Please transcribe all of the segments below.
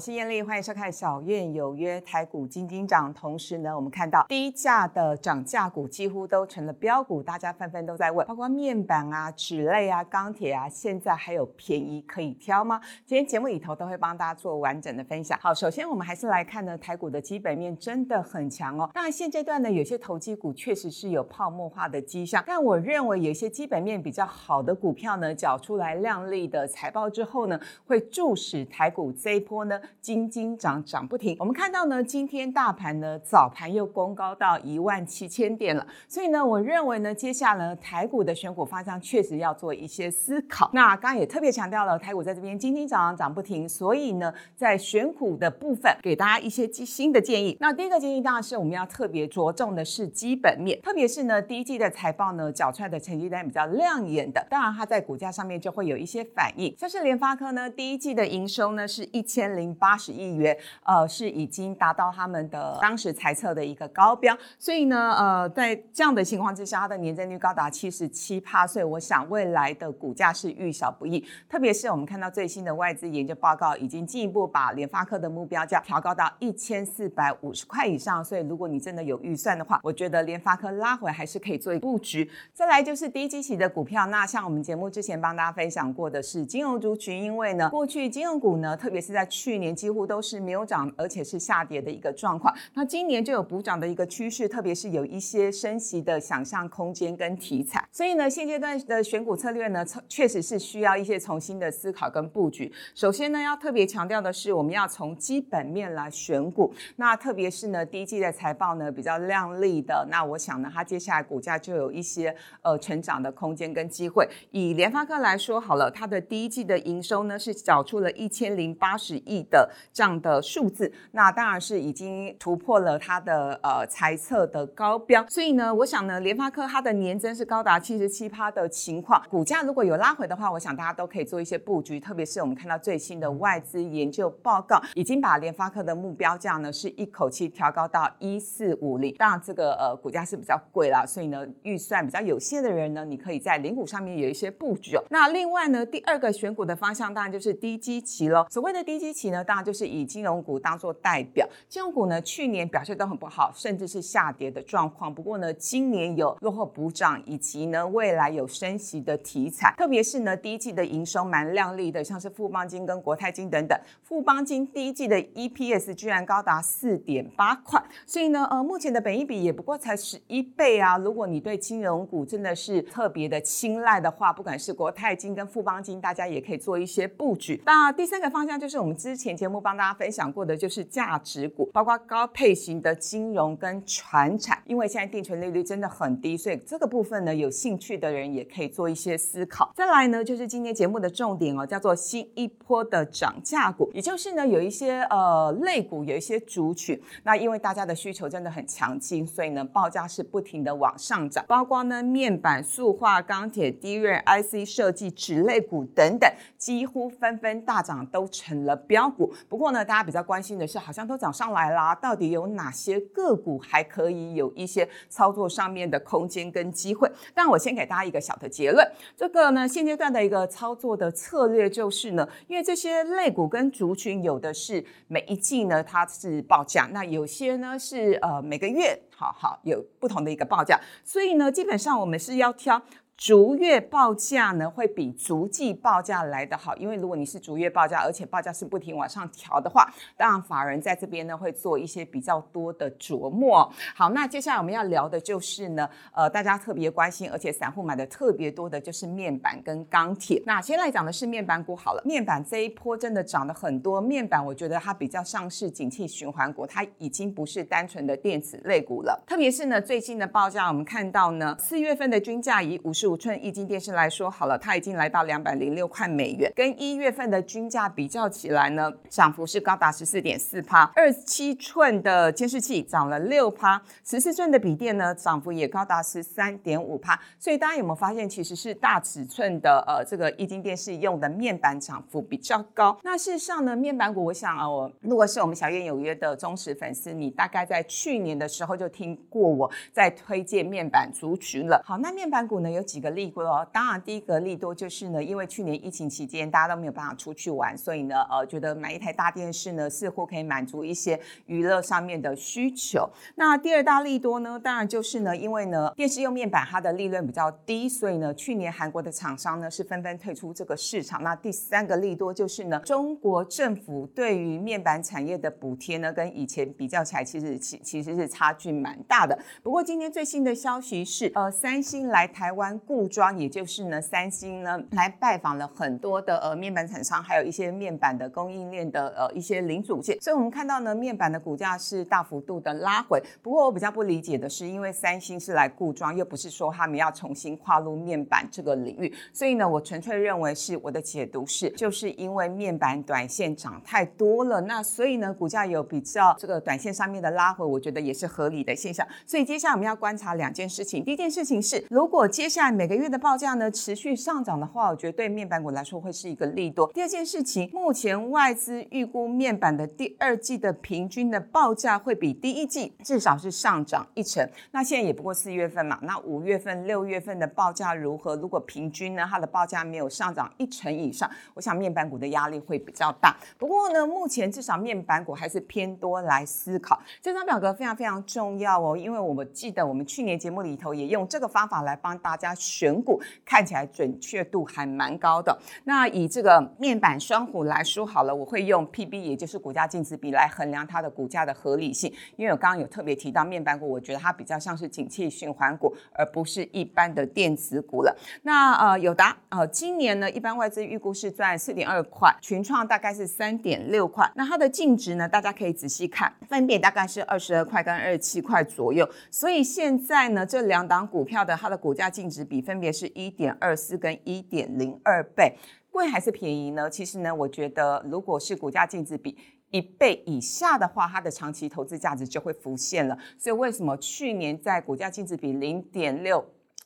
我是艳丽，欢迎收看《小院有约》台股金金涨。同时呢，我们看到低价的涨价股几乎都成了标股，大家纷纷都在问，包括面板啊、纸类啊、钢铁啊，现在还有便宜可以挑吗？今天节目里头都会帮大家做完整的分享。好，首先我们还是来看呢，台股的基本面真的很强哦。当然现阶段呢，有些投机股确实是有泡沫化的迹象，但我认为有些基本面比较好的股票呢，缴出来亮丽的财报之后呢，会助使台股这一波呢。金金涨涨不停，我们看到呢，今天大盘呢早盘又攻高到一万七千点了，所以呢，我认为呢，接下来台股的选股方向确实要做一些思考。那刚刚也特别强调了，台股在这边金金涨涨不停，所以呢，在选股的部分给大家一些新的建议。那第一个建议当然是我们要特别着重的是基本面，特别是呢第一季的财报呢缴出来的成绩单比较亮眼的，当然它在股价上面就会有一些反应。像是联发科呢，第一季的营收呢是一千零。八十亿元，呃，是已经达到他们的当时猜测的一个高标，所以呢，呃，在这样的情况之下，它的年增率高达七十七帕，所以我想未来的股价是遇小不易。特别是我们看到最新的外资研究报告，已经进一步把联发科的目标价调高到一千四百五十块以上，所以如果你真的有预算的话，我觉得联发科拉回还是可以做一布局。再来就是低基期的股票，那像我们节目之前帮大家分享过的是金融族群，因为呢，过去金融股呢，特别是在去年。几乎都是没有涨，而且是下跌的一个状况。那今年就有补涨的一个趋势，特别是有一些升息的想象空间跟题材。所以呢，现阶段的选股策略呢，确实是需要一些重新的思考跟布局。首先呢，要特别强调的是，我们要从基本面来选股。那特别是呢，第一季的财报呢比较亮丽的，那我想呢，它接下来股价就有一些呃成长的空间跟机会。以联发科来说好了，它的第一季的营收呢是找出了一千零八十亿的。这样的数字，那当然是已经突破了它的呃猜测的高标，所以呢，我想呢，联发科它的年增是高达七十七趴的情况，股价如果有拉回的话，我想大家都可以做一些布局，特别是我们看到最新的外资研究报告，已经把联发科的目标价呢是一口气调高到一四五零，当然这个呃股价是比较贵啦，所以呢，预算比较有限的人呢，你可以在零股上面有一些布局哦。那另外呢，第二个选股的方向当然就是低基期喽，所谓的低基期呢，当然。就是以金融股当做代表，金融股呢去年表现都很不好，甚至是下跌的状况。不过呢，今年有落后补涨，以及呢未来有升息的题材，特别是呢第一季的营收蛮亮丽的，像是富邦金跟国泰金等等。富邦金第一季的 EPS 居然高达四点八块，所以呢呃目前的本益比也不过才十一倍啊。如果你对金融股真的是特别的青睐的话，不管是国泰金跟富邦金，大家也可以做一些布局。那第三个方向就是我们之前节目。帮大家分享过的就是价值股，包括高配型的金融跟船产，因为现在定存利率真的很低，所以这个部分呢，有兴趣的人也可以做一些思考。再来呢，就是今天节目的重点哦，叫做新一波的涨价股，也就是呢，有一些呃类股，有一些主群，那因为大家的需求真的很强劲，所以呢，报价是不停的往上涨，包括呢面板、塑化、钢铁、低润、IC 设计、纸类股等等，几乎纷纷大涨，都成了标股。不过呢，大家比较关心的是，好像都涨上来啦，到底有哪些个股还可以有一些操作上面的空间跟机会？但我先给大家一个小的结论，这个呢，现阶段的一个操作的策略就是呢，因为这些类股跟族群有的是每一季呢它是报价，那有些呢是呃每个月好好有不同的一个报价，所以呢，基本上我们是要挑。逐月报价呢，会比逐季报价来得好，因为如果你是逐月报价，而且报价是不停往上调的话，当然法人在这边呢会做一些比较多的琢磨。好，那接下来我们要聊的就是呢，呃，大家特别关心，而且散户买的特别多的就是面板跟钢铁。那先来讲的是面板股好了，面板这一波真的涨了很多。面板我觉得它比较像是景气循环股，它已经不是单纯的电子类股了。特别是呢，最近的报价我们看到呢，四月份的均价以五十。五寸液晶电视来说好了，它已经来到两百零六块美元，跟一月份的均价比较起来呢，涨幅是高达十四点四趴。二十七寸的监视器涨了六趴，十四寸的笔电呢，涨幅也高达十三点五趴。所以大家有没有发现，其实是大尺寸的呃这个液晶电视用的面板涨幅比较高。那事实上呢，面板股，我想啊，我如果是我们小燕有约的忠实粉丝，你大概在去年的时候就听过我在推荐面板族群了。好，那面板股呢有几？一个利多哦。当然，第一个利多就是呢，因为去年疫情期间大家都没有办法出去玩，所以呢，呃，觉得买一台大电视呢，似乎可以满足一些娱乐上面的需求。那第二大利多呢，当然就是呢，因为呢，电视用面板它的利润比较低，所以呢，去年韩国的厂商呢是纷纷退出这个市场。那第三个利多就是呢，中国政府对于面板产业的补贴呢，跟以前比较起来，其实其其实是差距蛮大的。不过今天最新的消息是，呃，三星来台湾固装，也就是呢，三星呢来拜访了很多的呃面板厂商，还有一些面板的供应链的呃一些零组件。所以我们看到呢，面板的股价是大幅度的拉回。不过我比较不理解的是，因为三星是来固装，又不是说他们要重新跨入面板这个领域，所以呢，我纯粹认为是我的解读是，就是因为面板短线涨太多了，那所以呢，股价有比较这个短线上面的拉回，我觉得也是合理的现象。所以接下来我们要观察两件事情，第一件事情是，如果接下来每个月的报价呢持续上涨的话，我觉得对面板股来说会是一个利多。第二件事情，目前外资预估面板的第二季的平均的报价会比第一季至少是上涨一成。那现在也不过四月份嘛，那五月份、六月份的报价如何？如果平均呢，它的报价没有上涨一成以上，我想面板股的压力会比较大。不过呢，目前至少面板股还是偏多来思考。这张表格非常非常重要哦，因为我们记得我们去年节目里头也用这个方法来帮大家选股，看起来准确度还蛮高的。那以这个面板双虎来说好了，我会用 PB，也就是股价净值比来衡量它的股价的合理性。因为我刚刚有特别提到面板股，我觉得它比较像是景气循环股，而不是一般的电子股了。那呃，友达呃，今年呢，一般外资预估是赚四点二块，群创大概是三点六块。那它的净值呢，大家可以仔细看，分别大概是二十二块跟二十七块左右。所以现在呢，这两档股票的它的股价净值比分别是一点二四跟一点零二倍，贵还是便宜呢？其实呢，我觉得如果是股价净值比一倍以下的话，它的长期投资价值就会浮现了。所以为什么去年在股价净值比零点六？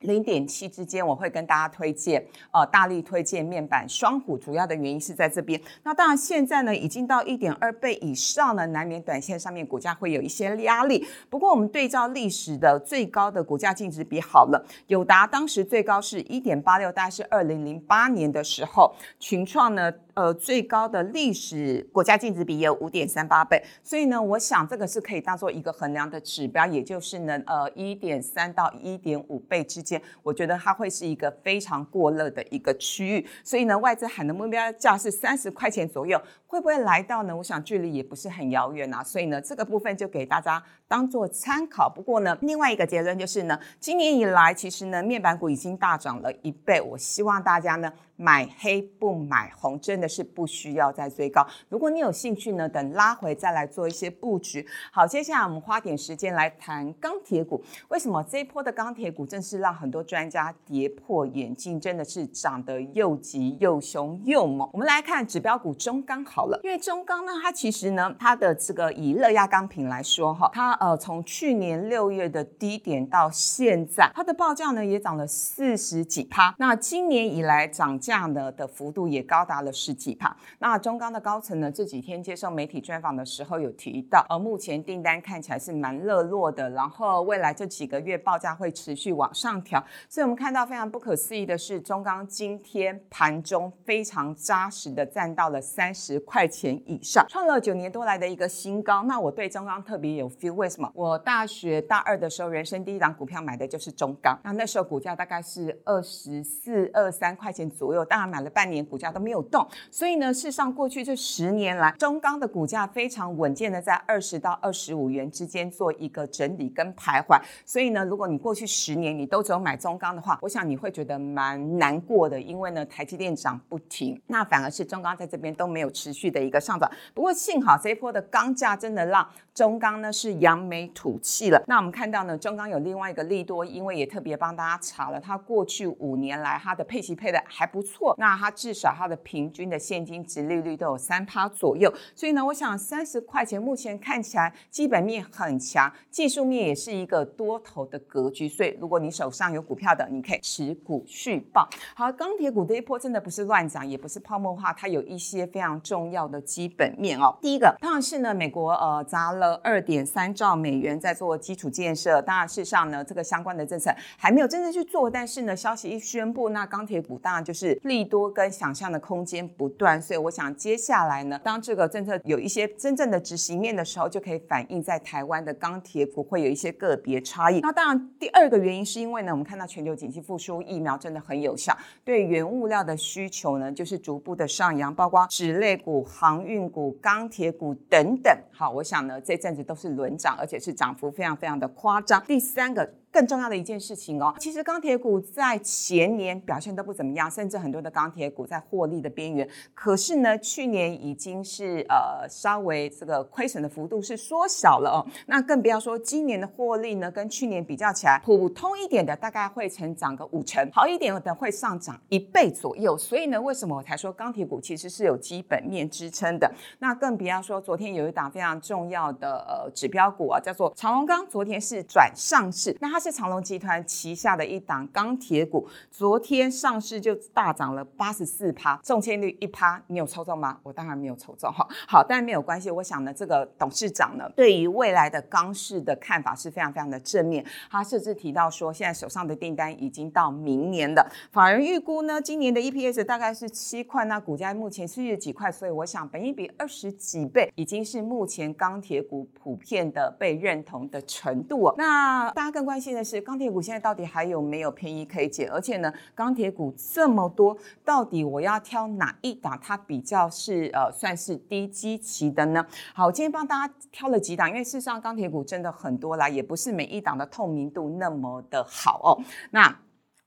零点七之间，我会跟大家推荐，呃，大力推荐面板双虎，主要的原因是在这边。那当然，现在呢已经到一点二倍以上呢，难免短线上面股价会有一些压力。不过，我们对照历史的最高的股价净值比好了，友达当时最高是一点八六，大概是二零零八年的时候，群创呢。呃，最高的历史国家净值比有五点三八倍，所以呢，我想这个是可以当做一个衡量的指标，也就是呢，呃，一点三到一点五倍之间，我觉得它会是一个非常过热的一个区域。所以呢，外资喊的目标价是三十块钱左右，会不会来到呢？我想距离也不是很遥远啊。所以呢，这个部分就给大家当做参考。不过呢，另外一个结论就是呢，今年以来其实呢，面板股已经大涨了一倍。我希望大家呢。买黑不买红，真的是不需要再追高。如果你有兴趣呢，等拉回再来做一些布局。好，接下来我们花点时间来谈钢铁股。为什么这一波的钢铁股正是让很多专家跌破眼镜？真的是涨得又急又凶又猛。我们来看指标股中钢好了，因为中钢呢，它其实呢，它的这个以热轧钢品来说哈，它呃从去年六月的低点到现在，它的报价呢也涨了四十几趴。那今年以来涨。这样的幅度也高达了十几帕。那中钢的高层呢，这几天接受媒体专访的时候有提到，而目前订单看起来是蛮热络的，然后未来这几个月报价会持续往上调。所以我们看到非常不可思议的是，中钢今天盘中非常扎实的站到了三十块钱以上，创了九年多来的一个新高。那我对中钢特别有 feel，为什么？我大学大二的时候，人生第一档股票买的就是中钢，那那时候股价大概是二十四、二三块钱左右。当然买了半年，股价都没有动，所以呢，事实上过去这十年来，中钢的股价非常稳健的在二十到二十五元之间做一个整理跟徘徊。所以呢，如果你过去十年你都只有买中钢的话，我想你会觉得蛮难过的，因为呢，台积电涨不停，那反而是中钢在这边都没有持续的一个上涨。不过幸好这一波的钢价真的让中钢呢是扬眉吐气了。那我们看到呢，中钢有另外一个利多，因为也特别帮大家查了，它过去五年来它的配息配的还不。错。那它至少它的平均的现金值利率都有三趴左右，所以呢，我想三十块钱目前看起来基本面很强，技术面也是一个多头的格局。所以如果你手上有股票的，你可以持股续报。好，钢铁股这一波真的不是乱涨，也不是泡沫化，它有一些非常重要的基本面哦。第一个当然是呢，美国呃砸了二点三兆美元在做基础建设，当然事实上呢，这个相关的政策还没有真正去做，但是呢，消息一宣布，那钢铁股当然就是利多跟想象的空间不断。所以我想接下来呢，当这个政策有一些真正的执行面的时候，就可以反映在台湾的钢铁股会有一些个别差异。那当然第二个原因是因为呢，我们看到全球经济复苏，疫苗真的很有效，对原物料的需求呢就是逐步的上扬，包括纸类股、航运股、钢铁股等等。好，我想呢这阵子都是轮涨，而且是涨幅非常非常的夸张。第三个。更重要的一件事情哦，其实钢铁股在前年表现都不怎么样，甚至很多的钢铁股在获利的边缘。可是呢，去年已经是呃稍微这个亏损的幅度是缩小了哦。那更不要说今年的获利呢，跟去年比较起来，普通一点的大概会成长个五成，好一点的会上涨一倍左右。所以呢，为什么我才说钢铁股其实是有基本面支撑的？那更不要说昨天有一档非常重要的呃指标股啊，叫做长隆钢，昨天是转上市，那它。是长隆集团旗下的一档钢铁股，昨天上市就大涨了八十四趴，中签率一趴，你有抽中吗？我当然没有抽中哈。好，但没有关系，我想呢，这个董事长呢，对于未来的钢市的看法是非常非常的正面。他甚至提到说，现在手上的订单已经到明年的，法人预估呢，今年的 EPS 大概是七块，那股价目前是几块，所以我想，本一比二十几倍，已经是目前钢铁股普遍的被认同的程度。那大家更关心。但是钢铁股现在到底还有没有便宜可以捡？而且呢，钢铁股这么多，到底我要挑哪一档？它比较是呃算是低基期的呢？好，我今天帮大家挑了几档，因为事实上钢铁股真的很多啦，也不是每一档的透明度那么的好哦。那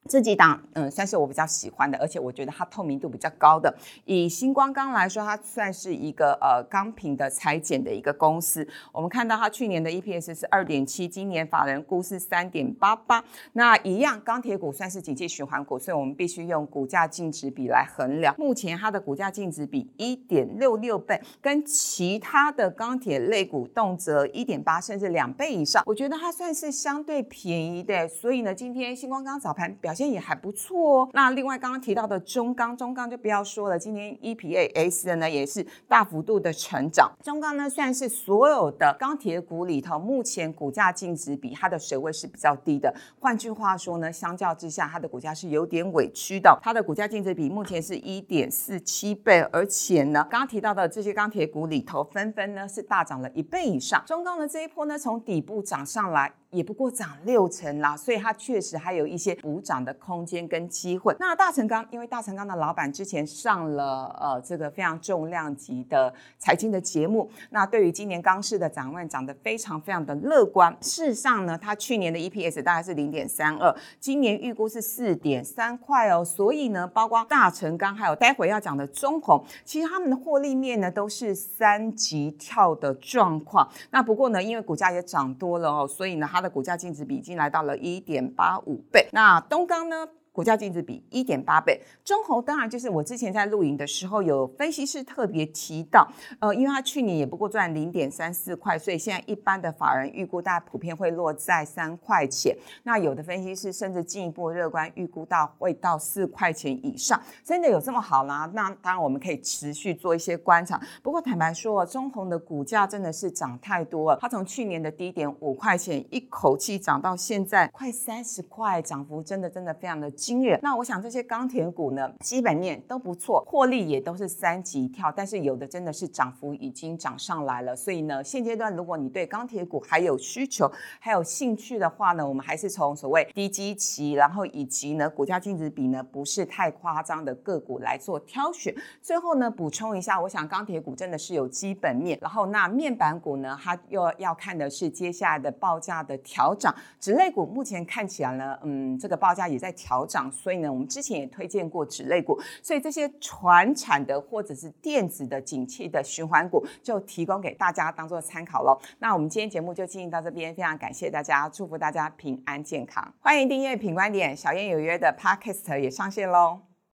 这几档，嗯，算是我比较喜欢的，而且我觉得它透明度比较高的。以星光钢来说，它算是一个呃钢品的裁剪的一个公司。我们看到它去年的 EPS 是二点七，今年法人估是三点八八。那一样，钢铁股算是景气循环股，所以我们必须用股价净值比来衡量。目前它的股价净值比一点六六倍，跟其他的钢铁类股动辄一点八甚至两倍以上，我觉得它算是相对便宜的。所以呢，今天星光钢早盘表。表现也还不错哦。那另外刚刚提到的中钢，中钢就不要说了，今天 E P A S 的呢也是大幅度的成长。中钢呢算是所有的钢铁股里头，目前股价净值比它的水位是比较低的。换句话说呢，相较之下，它的股价是有点委屈的。它的股价净值比目前是一点四七倍，而且呢，刚刚提到的这些钢铁股里头，纷纷呢是大涨了一倍以上。中钢的这一波呢，从底部涨上来。也不过涨六成啦，所以它确实还有一些补涨的空间跟机会。那大成钢，因为大成钢的老板之前上了呃这个非常重量级的财经的节目，那对于今年钢市的展望涨得非常非常的乐观。事实上呢，它去年的 EPS 大概是零点三二，今年预估是四点三块哦。所以呢，包括大成钢还有待会要讲的中红，其实他们的获利面呢都是三级跳的状况。那不过呢，因为股价也涨多了哦，所以呢它。它的股价净值比已经来到了一点八五倍。那东钢呢？股价净值比一点八倍，中红当然就是我之前在录影的时候有分析师特别提到，呃，因为它去年也不过赚零点三四块，所以现在一般的法人预估大概普遍会落在三块钱。那有的分析师甚至进一步乐观，预估到会到四块钱以上，真的有这么好吗？那当然我们可以持续做一些观察。不过坦白说，中红的股价真的是涨太多了，它从去年的低点五块钱一口气涨到现在快三十块，涨幅真的真的非常的。精锐，那我想这些钢铁股呢，基本面都不错，获利也都是三级跳，但是有的真的是涨幅已经涨上来了。所以呢，现阶段如果你对钢铁股还有需求、还有兴趣的话呢，我们还是从所谓低基期，然后以及呢股价净值比呢不是太夸张的个股来做挑选。最后呢，补充一下，我想钢铁股真的是有基本面，然后那面板股呢，它又要看的是接下来的报价的调整。纸类股目前看起来呢，嗯，这个报价也在调。涨，所以呢，我们之前也推荐过纸类股，所以这些传产的或者是电子的景气的循环股，就提供给大家当做参考喽。那我们今天节目就进行到这边，非常感谢大家，祝福大家平安健康，欢迎订阅品观点，小燕有约的 Podcast 也上线喽。